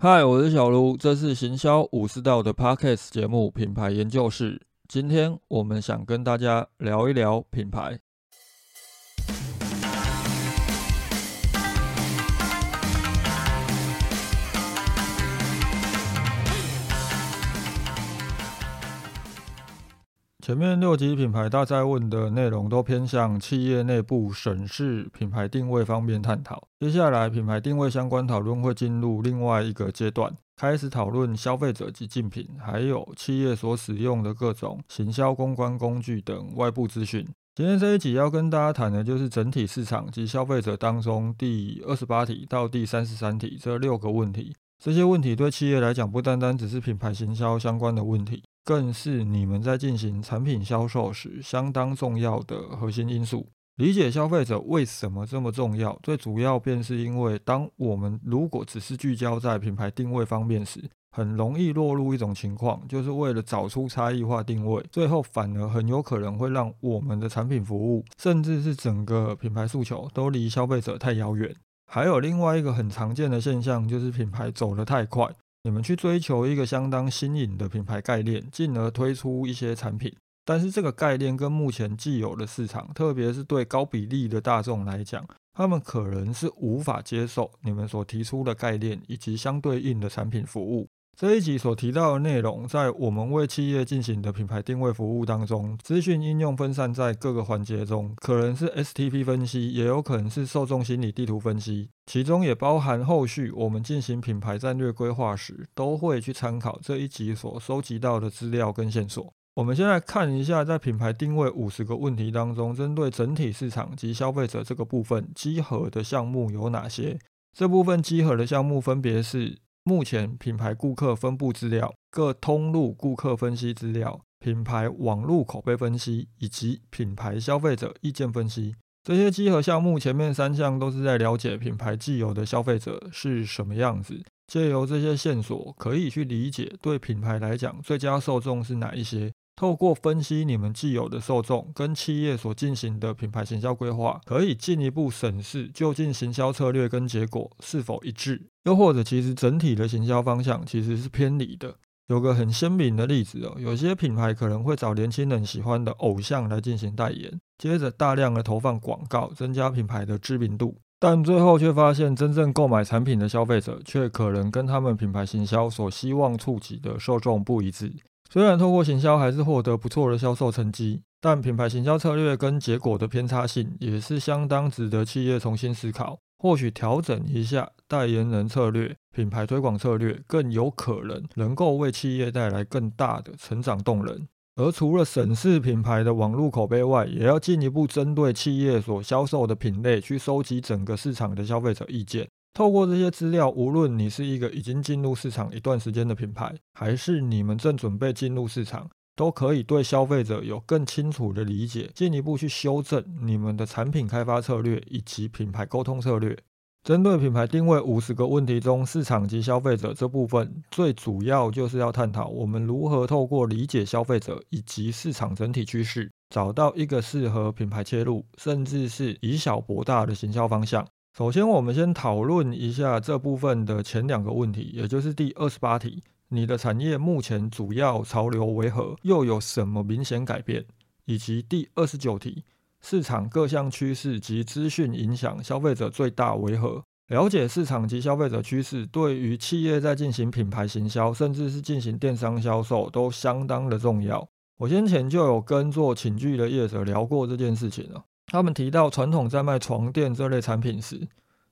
嗨，我是小卢，这是行销武士道的 Podcast 节目品牌研究室。今天我们想跟大家聊一聊品牌。前面六集品牌大赛问的内容都偏向企业内部审视品牌定位方面探讨。接下来，品牌定位相关讨论会进入另外一个阶段，开始讨论消费者及竞品，还有企业所使用的各种行销公关工具等外部资讯。今天这一集要跟大家谈的就是整体市场及消费者当中第二十八题到第三十三题这六个问题。这些问题对企业来讲，不单单只是品牌行销相关的问题。更是你们在进行产品销售时相当重要的核心因素。理解消费者为什么这么重要，最主要便是因为，当我们如果只是聚焦在品牌定位方面时，很容易落入一种情况，就是为了找出差异化定位，最后反而很有可能会让我们的产品服务，甚至是整个品牌诉求都离消费者太遥远。还有另外一个很常见的现象，就是品牌走得太快。你们去追求一个相当新颖的品牌概念，进而推出一些产品，但是这个概念跟目前既有的市场，特别是对高比例的大众来讲，他们可能是无法接受你们所提出的概念以及相对应的产品服务。这一集所提到的内容，在我们为企业进行的品牌定位服务当中，资讯应用分散在各个环节中，可能是 STP 分析，也有可能是受众心理地图分析，其中也包含后续我们进行品牌战略规划时，都会去参考这一集所收集到的资料跟线索。我们先来看一下，在品牌定位五十个问题当中，针对整体市场及消费者这个部分集合的项目有哪些？这部分集合的项目分别是。目前品牌顾客分布资料、各通路顾客分析资料、品牌网路口碑分析以及品牌消费者意见分析这些集合项目，前面三项都是在了解品牌既有的消费者是什么样子，借由这些线索可以去理解对品牌来讲最佳受众是哪一些。透过分析你们既有的受众跟企业所进行的品牌行销规划，可以进一步审视究竟行销策略跟结果是否一致，又或者其实整体的行销方向其实是偏离的。有个很鲜明的例子哦，有些品牌可能会找年轻人喜欢的偶像来进行代言，接着大量的投放广告，增加品牌的知名度，但最后却发现真正购买产品的消费者却可能跟他们品牌行销所希望触及的受众不一致。虽然透过行销还是获得不错的销售成绩，但品牌行销策略跟结果的偏差性也是相当值得企业重新思考。或许调整一下代言人策略、品牌推广策略，更有可能能够为企业带来更大的成长动能。而除了审视品牌的网络口碑外，也要进一步针对企业所销售的品类去收集整个市场的消费者意见。透过这些资料，无论你是一个已经进入市场一段时间的品牌，还是你们正准备进入市场，都可以对消费者有更清楚的理解，进一步去修正你们的产品开发策略以及品牌沟通策略。针对品牌定位五十个问题中，市场及消费者这部分，最主要就是要探讨我们如何透过理解消费者以及市场整体趋势，找到一个适合品牌切入，甚至是以小博大的行销方向。首先，我们先讨论一下这部分的前两个问题，也就是第二十八题：你的产业目前主要潮流为何，又有什么明显改变？以及第二十九题：市场各项趋势及资讯影响消费者最大为何？了解市场及消费者趋势，对于企业在进行品牌行销，甚至是进行电商销售，都相当的重要。我先前就有跟做寝具的业者聊过这件事情了。他们提到，传统在卖床垫这类产品时，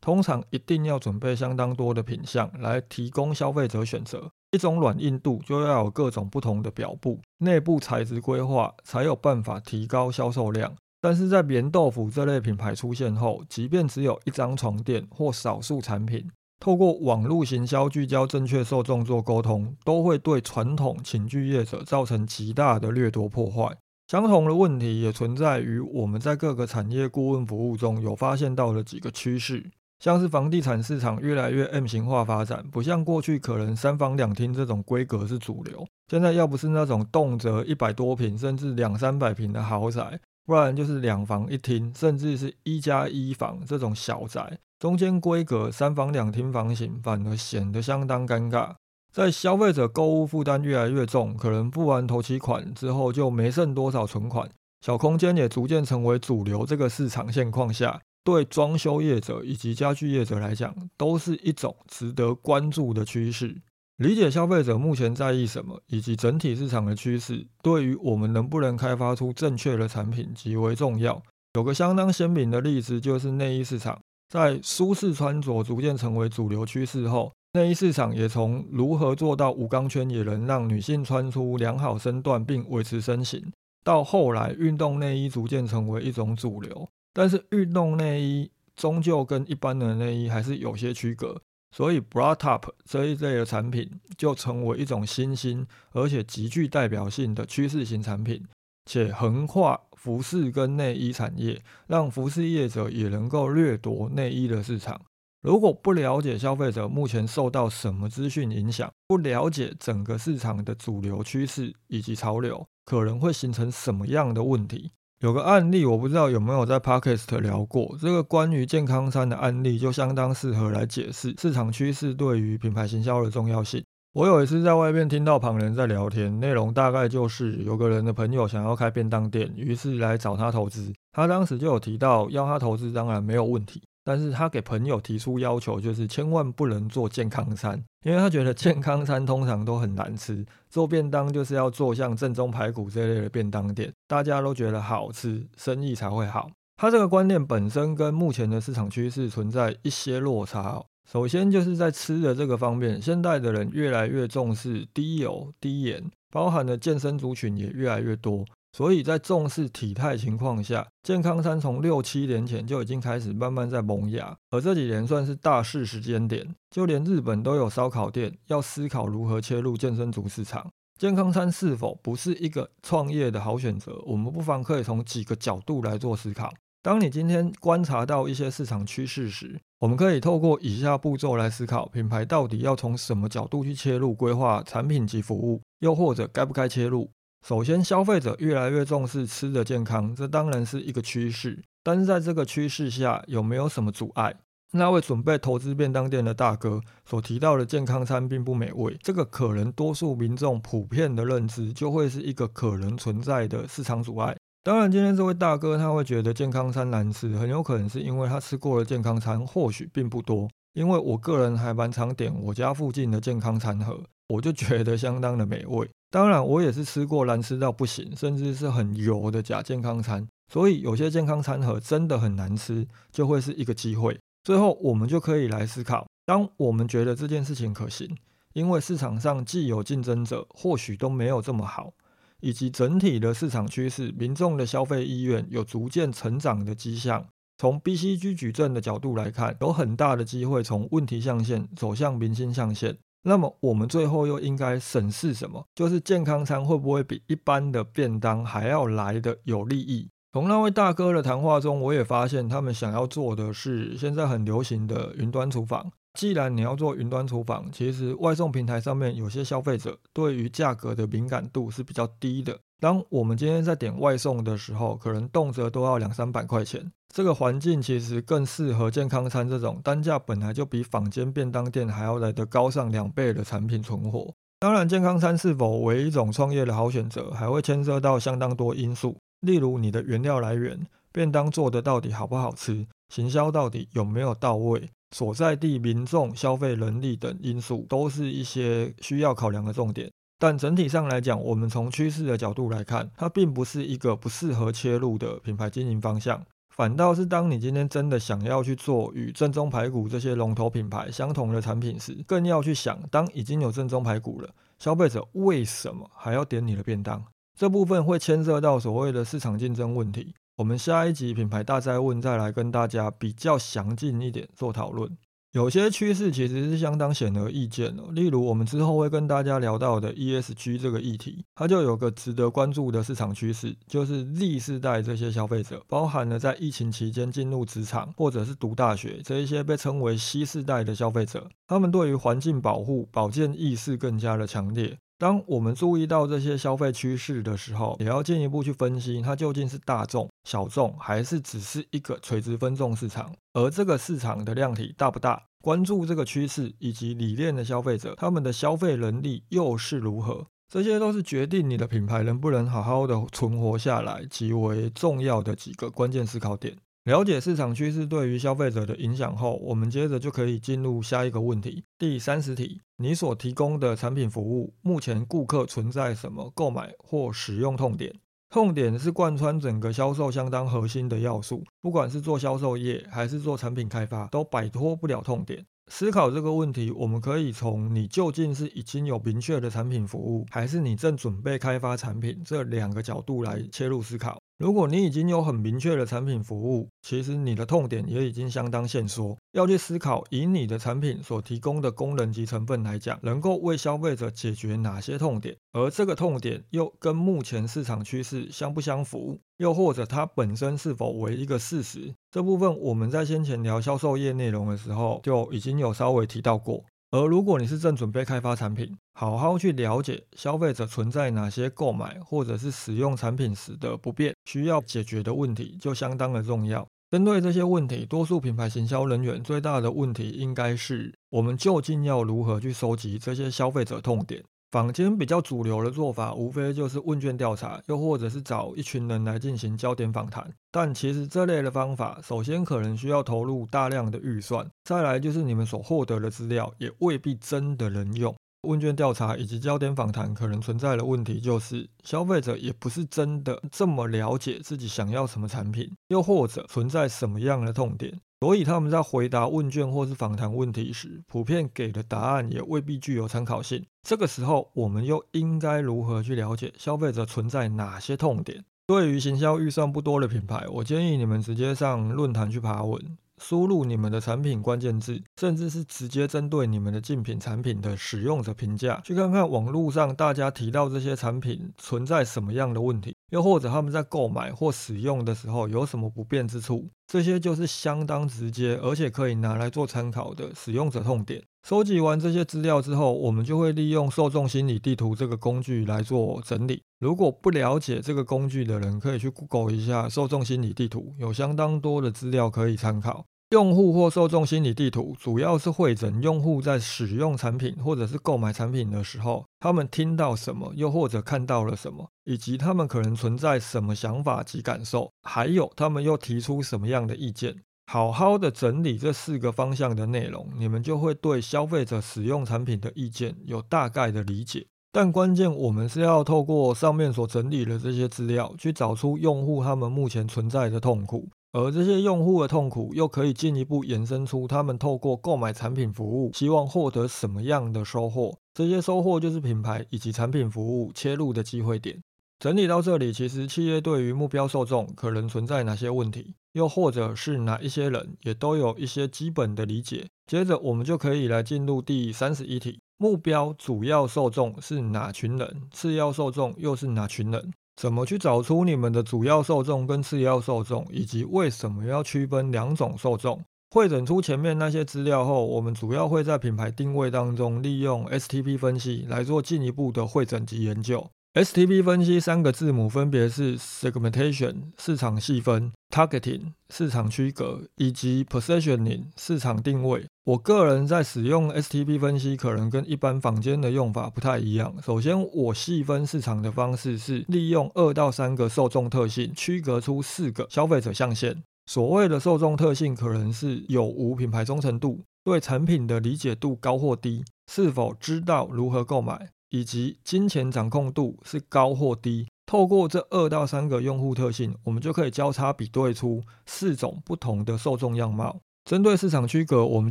通常一定要准备相当多的品相来提供消费者选择。一种软硬度就要有各种不同的表布，内部材质规划才有办法提高销售量。但是在棉豆腐这类品牌出现后，即便只有一张床垫或少数产品，透过网络行销聚焦正确受众做沟通，都会对传统寝具业者造成极大的掠夺破坏。相同的问题也存在于我们在各个产业顾问服务中有发现到的几个趋势，像是房地产市场越来越 M 型化发展，不像过去可能三房两厅这种规格是主流，现在要不是那种动辄一百多平甚至两三百平的豪宅，不然就是两房一厅，甚至是一加一房这种小宅，中间规格三房两厅房型反而显得相当尴尬。在消费者购物负担越来越重，可能付完头期款之后就没剩多少存款，小空间也逐渐成为主流。这个市场现况下，对装修业者以及家具业者来讲，都是一种值得关注的趋势。理解消费者目前在意什么，以及整体市场的趋势，对于我们能不能开发出正确的产品极为重要。有个相当鲜明的例子，就是内衣市场，在舒适穿着逐渐成为主流趋势后。内衣市场也从如何做到无钢圈也能让女性穿出良好身段并维持身形，到后来运动内衣逐渐成为一种主流。但是运动内衣终究跟一般的内衣还是有些区隔，所以 bra top 这一类的产品就成为一种新兴而且极具代表性的趋势型产品，且横跨服饰跟内衣产业，让服饰业者也能够掠夺内衣的市场。如果不了解消费者目前受到什么资讯影响，不了解整个市场的主流趋势以及潮流，可能会形成什么样的问题？有个案例，我不知道有没有在 Podcast 聊过。这个关于健康餐的案例，就相当适合来解释市场趋势对于品牌行销的重要性。我有一次在外面听到旁人在聊天，内容大概就是有个人的朋友想要开便当店，于是来找他投资。他当时就有提到要他投资，当然没有问题。但是他给朋友提出要求，就是千万不能做健康餐，因为他觉得健康餐通常都很难吃。做便当就是要做像正宗排骨这类的便当店，大家都觉得好吃，生意才会好。他这个观念本身跟目前的市场趋势存在一些落差。首先就是在吃的这个方面，现代的人越来越重视低油、低盐，包含的健身族群也越来越多。所以在重视体态情况下，健康餐从六七年前就已经开始慢慢在萌芽，而这几年算是大势时间点。就连日本都有烧烤店要思考如何切入健身族市场，健康餐是否不是一个创业的好选择？我们不妨可以从几个角度来做思考。当你今天观察到一些市场趋势时，我们可以透过以下步骤来思考：品牌到底要从什么角度去切入规划产品及服务，又或者该不该切入？首先，消费者越来越重视吃的健康，这当然是一个趋势。但是在这个趋势下，有没有什么阻碍？那位准备投资便当店的大哥所提到的健康餐并不美味，这个可能多数民众普遍的认知，就会是一个可能存在的市场阻碍。当然，今天这位大哥他会觉得健康餐难吃，很有可能是因为他吃过的健康餐或许并不多。因为我个人还蛮常点我家附近的健康餐盒，我就觉得相当的美味。当然，我也是吃过难吃到不行，甚至是很油的假健康餐，所以有些健康餐盒真的很难吃，就会是一个机会。最后，我们就可以来思考：当我们觉得这件事情可行，因为市场上既有竞争者，或许都没有这么好，以及整体的市场趋势、民众的消费意愿有逐渐成长的迹象。从 BCG 矩阵的角度来看，有很大的机会从问题象限走向明星象限。那么我们最后又应该审视什么？就是健康餐会不会比一般的便当还要来的有利益？从那位大哥的谈话中，我也发现他们想要做的是现在很流行的云端厨房。既然你要做云端厨房，其实外送平台上面有些消费者对于价格的敏感度是比较低的。当我们今天在点外送的时候，可能动辄都要两三百块钱。这个环境其实更适合健康餐这种单价本来就比坊间便当店还要来得高上两倍的产品存活。当然，健康餐是否为一种创业的好选择，还会牵涉到相当多因素，例如你的原料来源、便当做的到底好不好吃、行销到底有没有到位、所在地民众消费能力等因素，都是一些需要考量的重点。但整体上来讲，我们从趋势的角度来看，它并不是一个不适合切入的品牌经营方向。反倒是当你今天真的想要去做与正宗排骨这些龙头品牌相同的产品时，更要去想，当已经有正宗排骨了，消费者为什么还要点你的便当？这部分会牵涉到所谓的市场竞争问题。我们下一集品牌大灾问再来跟大家比较详尽一点做讨论。有些趋势其实是相当显而易见的，例如我们之后会跟大家聊到的 ESG 这个议题，它就有个值得关注的市场趋势，就是 Z 世代这些消费者，包含了在疫情期间进入职场或者是读大学这一些被称为 C 世代的消费者，他们对于环境保护、保健意识更加的强烈。当我们注意到这些消费趋势的时候，也要进一步去分析它究竟是大众、小众，还是只是一个垂直分众市场。而这个市场的量体大不大？关注这个趋势以及理念的消费者，他们的消费能力又是如何？这些都是决定你的品牌能不能好好的存活下来极为重要的几个关键思考点。了解市场趋势对于消费者的影响后，我们接着就可以进入下一个问题。第三十题：你所提供的产品服务，目前顾客存在什么购买或使用痛点？痛点是贯穿整个销售相当核心的要素，不管是做销售业还是做产品开发，都摆脱不了痛点。思考这个问题，我们可以从你究竟是已经有明确的产品服务，还是你正准备开发产品这两个角度来切入思考。如果你已经有很明确的产品服务，其实你的痛点也已经相当限缩。要去思考，以你的产品所提供的功能及成分来讲，能够为消费者解决哪些痛点，而这个痛点又跟目前市场趋势相不相符，又或者它本身是否为一个事实？这部分我们在先前聊销售业内容的时候就已经有稍微提到过。而如果你是正准备开发产品，好好去了解消费者存在哪些购买或者是使用产品时的不便，需要解决的问题就相当的重要。针对这些问题，多数品牌行销人员最大的问题应该是：我们究竟要如何去收集这些消费者痛点？坊间比较主流的做法，无非就是问卷调查，又或者是找一群人来进行焦点访谈。但其实这类的方法，首先可能需要投入大量的预算，再来就是你们所获得的资料也未必真的能用。问卷调查以及焦点访谈可能存在的问题，就是消费者也不是真的这么了解自己想要什么产品，又或者存在什么样的痛点。所以他们在回答问卷或是访谈问题时，普遍给的答案也未必具有参考性。这个时候，我们又应该如何去了解消费者存在哪些痛点？对于行销预算不多的品牌，我建议你们直接上论坛去爬文。输入你们的产品关键字，甚至是直接针对你们的竞品产品的使用者评价，去看看网络上大家提到这些产品存在什么样的问题，又或者他们在购买或使用的时候有什么不便之处，这些就是相当直接，而且可以拿来做参考的使用者痛点。收集完这些资料之后，我们就会利用受众心理地图这个工具来做整理。如果不了解这个工具的人，可以去 Google 一下受众心理地图，有相当多的资料可以参考。用户或受众心理地图主要是会诊用户在使用产品或者是购买产品的时候，他们听到什么，又或者看到了什么，以及他们可能存在什么想法及感受，还有他们又提出什么样的意见。好好的整理这四个方向的内容，你们就会对消费者使用产品的意见有大概的理解。但关键，我们是要透过上面所整理的这些资料，去找出用户他们目前存在的痛苦，而这些用户的痛苦又可以进一步延伸出他们透过购买产品服务，希望获得什么样的收获。这些收获就是品牌以及产品服务切入的机会点。整理到这里，其实企业对于目标受众可能存在哪些问题，又或者是哪一些人，也都有一些基本的理解。接着，我们就可以来进入第三十一题：目标主要受众是哪群人？次要受众又是哪群人？怎么去找出你们的主要受众跟次要受众，以及为什么要区分两种受众？会诊出前面那些资料后，我们主要会在品牌定位当中利用 STP 分析来做进一步的会诊及研究。STP 分析三个字母分别是 segmentation 市场细分、targeting 市场区隔以及 positioning 市场定位。我个人在使用 STP 分析，可能跟一般坊间的用法不太一样。首先，我细分市场的方式是利用二到三个受众特性，区隔出四个消费者象限。所谓的受众特性，可能是有无品牌忠诚度、对产品的理解度高或低、是否知道如何购买。以及金钱掌控度是高或低，透过这二到三个用户特性，我们就可以交叉比对出四种不同的受众样貌。针对市场区隔，我们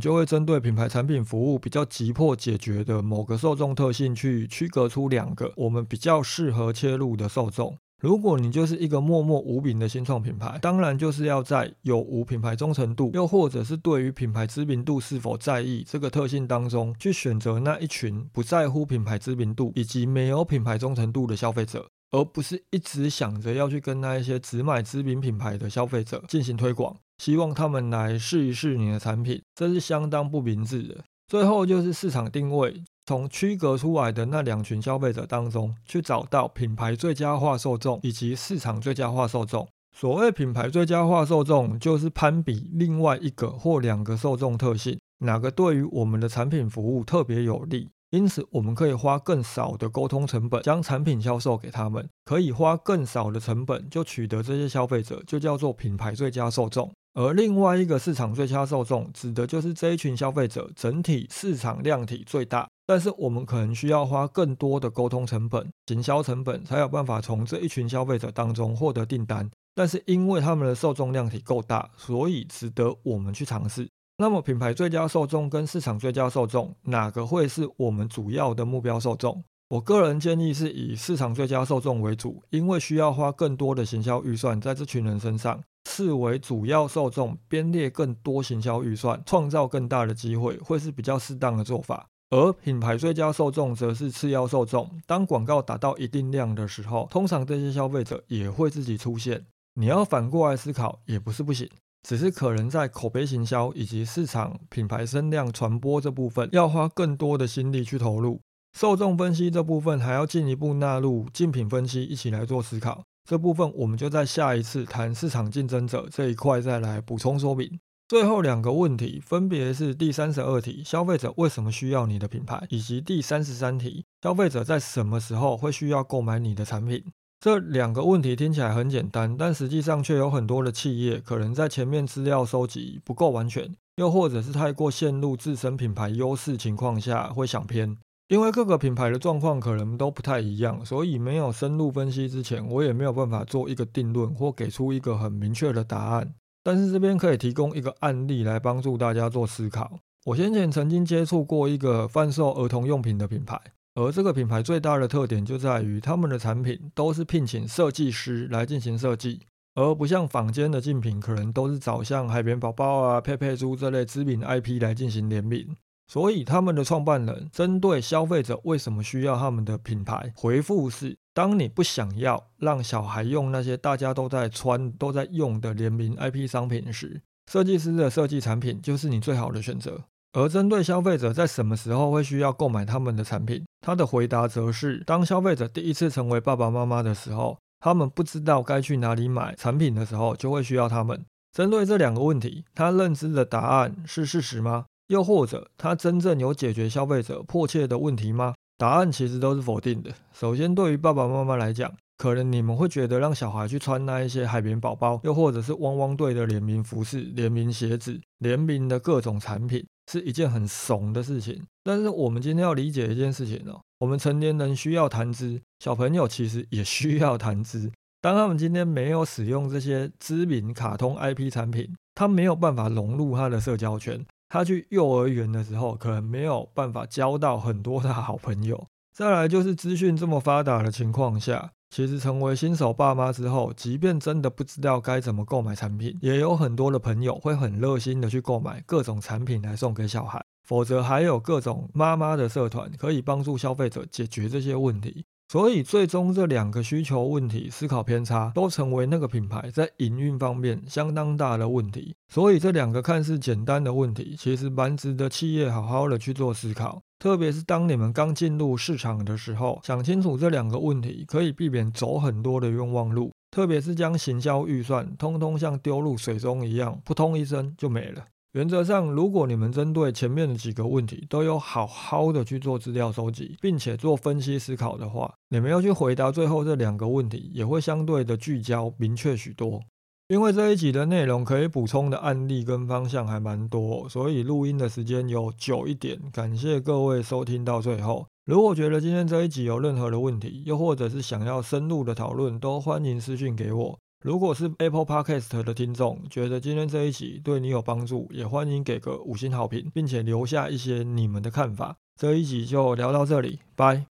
就会针对品牌产品服务比较急迫解决的某个受众特性，去区隔出两个我们比较适合切入的受众。如果你就是一个默默无名的新创品牌，当然就是要在有无品牌忠诚度，又或者是对于品牌知名度是否在意这个特性当中，去选择那一群不在乎品牌知名度以及没有品牌忠诚度的消费者，而不是一直想着要去跟那一些只买知名品牌的消费者进行推广，希望他们来试一试你的产品，这是相当不明智的。最后就是市场定位，从区隔出来的那两群消费者当中，去找到品牌最佳化受众以及市场最佳化受众。所谓品牌最佳化受众，就是攀比另外一个或两个受众特性，哪个对于我们的产品服务特别有利。因此，我们可以花更少的沟通成本将产品销售给他们，可以花更少的成本就取得这些消费者，就叫做品牌最佳受众。而另外一个市场最佳受众，指的就是这一群消费者整体市场量体最大，但是我们可能需要花更多的沟通成本、行销成本，才有办法从这一群消费者当中获得订单。但是因为他们的受众量体够大，所以值得我们去尝试。那么，品牌最佳受众跟市场最佳受众，哪个会是我们主要的目标受众？我个人建议是以市场最佳受众为主，因为需要花更多的行销预算在这群人身上，视为主要受众，编列更多行销预算，创造更大的机会，会是比较适当的做法。而品牌最佳受众则是次要受众，当广告达到一定量的时候，通常这些消费者也会自己出现。你要反过来思考，也不是不行。只是可能在口碑行销以及市场品牌声量传播这部分，要花更多的心力去投入。受众分析这部分还要进一步纳入竞品分析一起来做思考。这部分我们就在下一次谈市场竞争者这一块再来补充说明。最后两个问题分别是第三十二题：消费者为什么需要你的品牌？以及第三十三题：消费者在什么时候会需要购买你的产品？这两个问题听起来很简单，但实际上却有很多的企业可能在前面资料收集不够完全，又或者是太过陷入自身品牌优势情况下会想偏。因为各个品牌的状况可能都不太一样，所以没有深入分析之前，我也没有办法做一个定论或给出一个很明确的答案。但是这边可以提供一个案例来帮助大家做思考。我先前曾经接触过一个贩售儿童用品的品牌。而这个品牌最大的特点就在于，他们的产品都是聘请设计师来进行设计，而不像坊间的竞品，可能都是找像海绵宝宝啊、佩佩猪这类知名 IP 来进行联名。所以他们的创办人针对消费者为什么需要他们的品牌，回复是：当你不想要让小孩用那些大家都在穿、都在用的联名 IP 商品时，设计师的设计产品就是你最好的选择。而针对消费者在什么时候会需要购买他们的产品，他的回答则是：当消费者第一次成为爸爸妈妈的时候，他们不知道该去哪里买产品的时候，就会需要他们。针对这两个问题，他认知的答案是事实吗？又或者他真正有解决消费者迫切的问题吗？答案其实都是否定的。首先，对于爸爸妈妈来讲，可能你们会觉得让小孩去穿那一些海绵宝宝，又或者是汪汪队的联名服饰、联名鞋子、联名的各种产品。是一件很怂的事情，但是我们今天要理解一件事情哦，我们成年人需要谈资，小朋友其实也需要谈资。当他们今天没有使用这些知名卡通 IP 产品，他没有办法融入他的社交圈，他去幼儿园的时候可能没有办法交到很多的好朋友。再来就是资讯这么发达的情况下。其实成为新手爸妈之后，即便真的不知道该怎么购买产品，也有很多的朋友会很热心的去购买各种产品来送给小孩。否则还有各种妈妈的社团可以帮助消费者解决这些问题。所以最终这两个需求问题思考偏差，都成为那个品牌在营运方面相当大的问题。所以这两个看似简单的问题，其实蛮值得企业好好的去做思考。特别是当你们刚进入市场的时候，想清楚这两个问题，可以避免走很多的冤枉路。特别是将行销预算通通像丢入水中一样，扑通一声就没了。原则上，如果你们针对前面的几个问题都有好好的去做资料收集，并且做分析思考的话，你们要去回答最后这两个问题，也会相对的聚焦明确许多。因为这一集的内容可以补充的案例跟方向还蛮多，所以录音的时间有久一点。感谢各位收听到最后。如果觉得今天这一集有任何的问题，又或者是想要深入的讨论，都欢迎私讯给我。如果是 Apple Podcast 的听众，觉得今天这一集对你有帮助，也欢迎给个五星好评，并且留下一些你们的看法。这一集就聊到这里，拜。